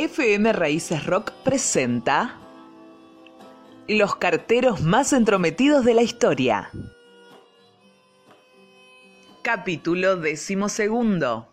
FM Raíces Rock presenta Los carteros más entrometidos de la historia. Capítulo decimosegundo.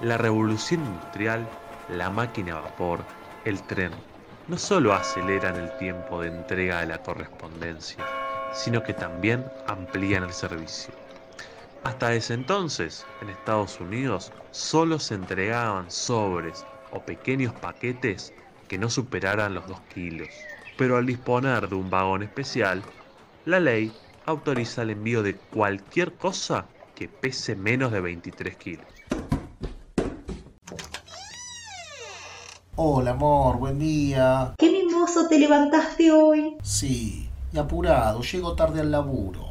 La revolución industrial, la máquina a vapor, el tren, no solo aceleran el tiempo de entrega de la correspondencia, sino que también amplían el servicio. Hasta ese entonces, en Estados Unidos, solo se entregaban sobres o pequeños paquetes que no superaran los 2 kilos. Pero al disponer de un vagón especial, la ley autoriza el envío de cualquier cosa que pese menos de 23 kilos. Hola amor, buen día. Qué mimoso te levantaste hoy. Sí, y apurado, llego tarde al laburo.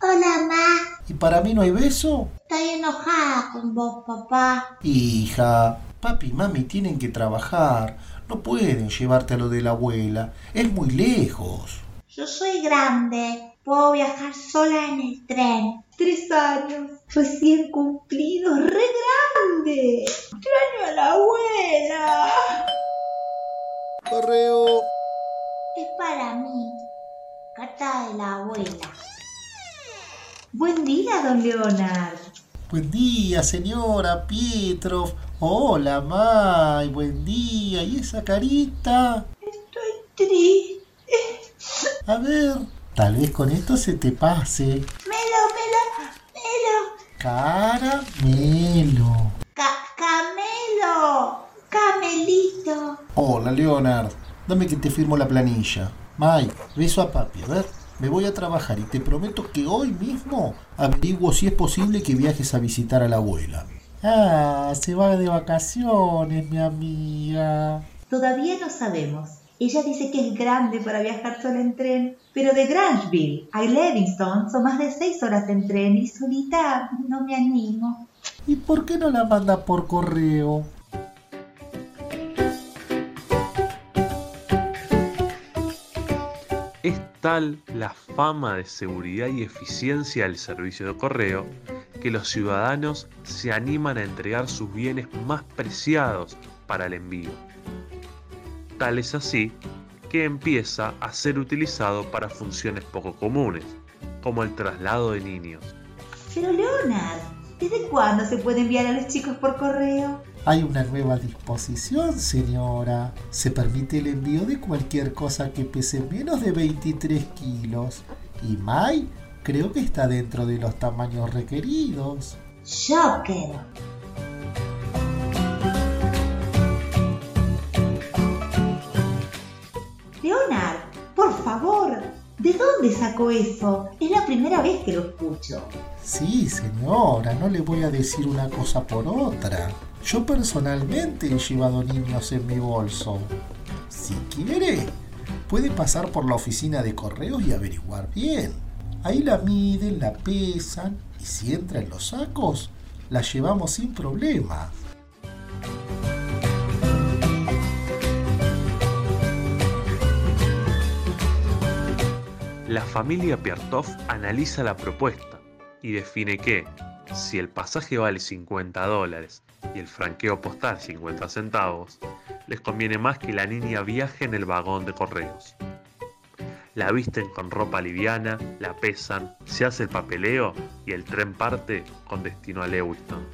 Hola, ma. ¿Y para mí no hay beso? Estoy enojada con vos, papá. Hija, papi y mami tienen que trabajar. No pueden llevarte a lo de la abuela. Es muy lejos. Yo soy grande. Puedo viajar sola en el tren. Tres años, recién cumplidos, re grande. Extraño a la abuela. Correo. Es para mí. Carta de la abuela. Buen día, don Leonard. Buen día, señora Pietrov. Hola, May. Buen día. ¿Y esa carita? Estoy triste. A ver, tal vez con esto se te pase. Melo, melo, melo. Caramelo. Leonard. Dame que te firmo la planilla. May, beso a papi. A ver, me voy a trabajar y te prometo que hoy mismo averiguo si es posible que viajes a visitar a la abuela. Ah, se va de vacaciones, mi amiga. Todavía no sabemos. Ella dice que es grande para viajar sola en tren, pero de Granville a Livingston son más de seis horas en tren y solita no me animo. ¿Y por qué no la manda por correo? Tal la fama de seguridad y eficiencia del servicio de correo que los ciudadanos se animan a entregar sus bienes más preciados para el envío. Tal es así que empieza a ser utilizado para funciones poco comunes, como el traslado de niños. Pero Leonard, ¿desde cuándo se puede enviar a los chicos por correo? Hay una nueva disposición, señora. Se permite el envío de cualquier cosa que pese menos de 23 kilos. Y May creo que está dentro de los tamaños requeridos. Shocker. Leonard, por favor, ¿de dónde sacó eso? Es la primera vez que lo escucho. Sí, señora, no le voy a decir una cosa por otra. Yo personalmente he llevado niños en mi bolso. Si quiere, puede pasar por la oficina de correos y averiguar bien. Ahí la miden, la pesan y si entra en los sacos, la llevamos sin problema. La familia Piartov analiza la propuesta y define que, si el pasaje vale 50 dólares y el franqueo postal 50 centavos, les conviene más que la niña viaje en el vagón de correos. La visten con ropa liviana, la pesan, se hace el papeleo y el tren parte con destino a Lewiston.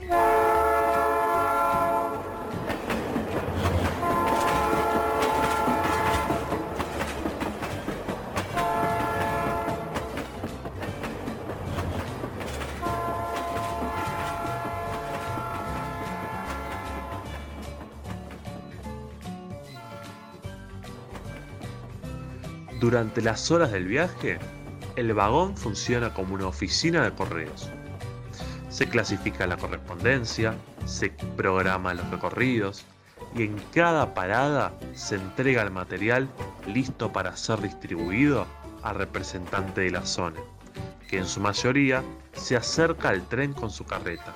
Durante las horas del viaje, el vagón funciona como una oficina de correos. Se clasifica la correspondencia, se programan los recorridos y en cada parada se entrega el material listo para ser distribuido al representante de la zona, que en su mayoría se acerca al tren con su carreta.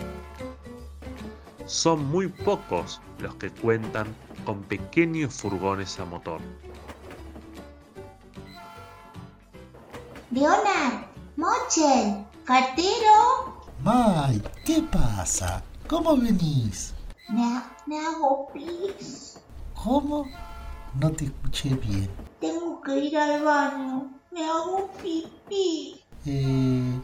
Son muy pocos los que cuentan con pequeños furgones a motor. Leonard, Mochel, cartero, May, ¿qué pasa? ¿Cómo venís? me, ha- me hago pis. ¿Cómo? No te escuché bien. Tengo que ir al baño. Me hago pipí. Eh,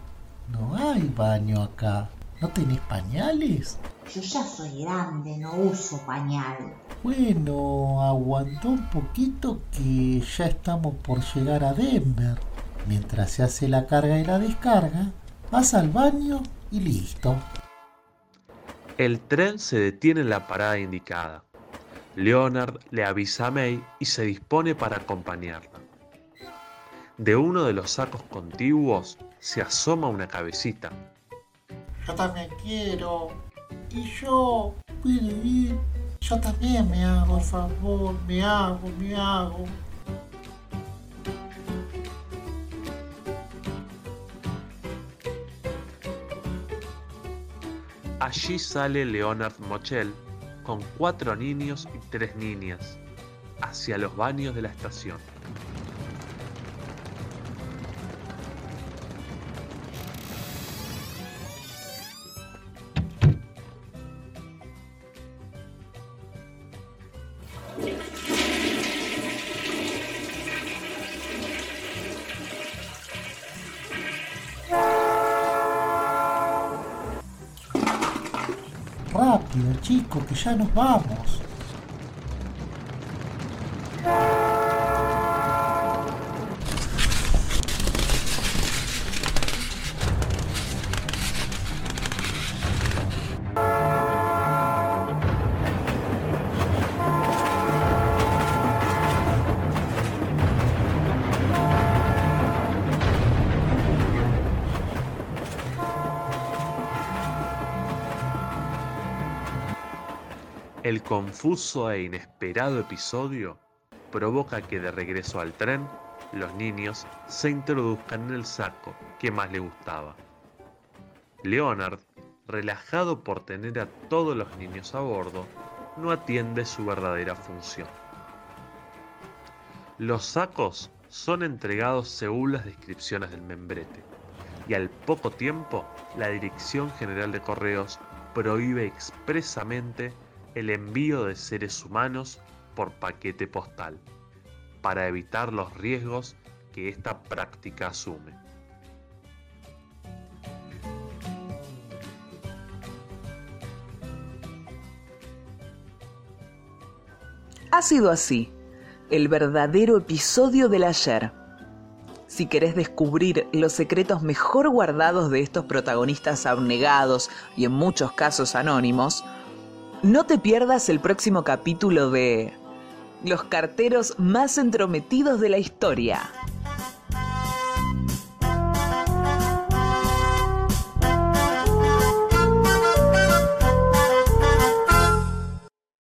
no hay baño acá. ¿No tenés pañales? Yo ya soy grande, no uso pañal. Bueno, aguantó un poquito que ya estamos por llegar a Denver. Mientras se hace la carga y la descarga, vas al baño y listo. El tren se detiene en la parada indicada. Leonard le avisa a May y se dispone para acompañarla. De uno de los sacos contiguos se asoma una cabecita. Yo también quiero. Y yo. ¿Puedo ir? Yo también me hago, por favor. Me hago, me hago. Allí sale Leonard Mochel con cuatro niños y tres niñas hacia los baños de la estación. Rápido, chico, que ya nos vamos. El confuso e inesperado episodio provoca que de regreso al tren, los niños se introduzcan en el saco que más le gustaba. Leonard, relajado por tener a todos los niños a bordo, no atiende su verdadera función. Los sacos son entregados según las descripciones del membrete y al poco tiempo la Dirección General de Correos prohíbe expresamente el envío de seres humanos por paquete postal, para evitar los riesgos que esta práctica asume. Ha sido así, el verdadero episodio del ayer. Si querés descubrir los secretos mejor guardados de estos protagonistas abnegados y en muchos casos anónimos, no te pierdas el próximo capítulo de Los carteros más entrometidos de la historia.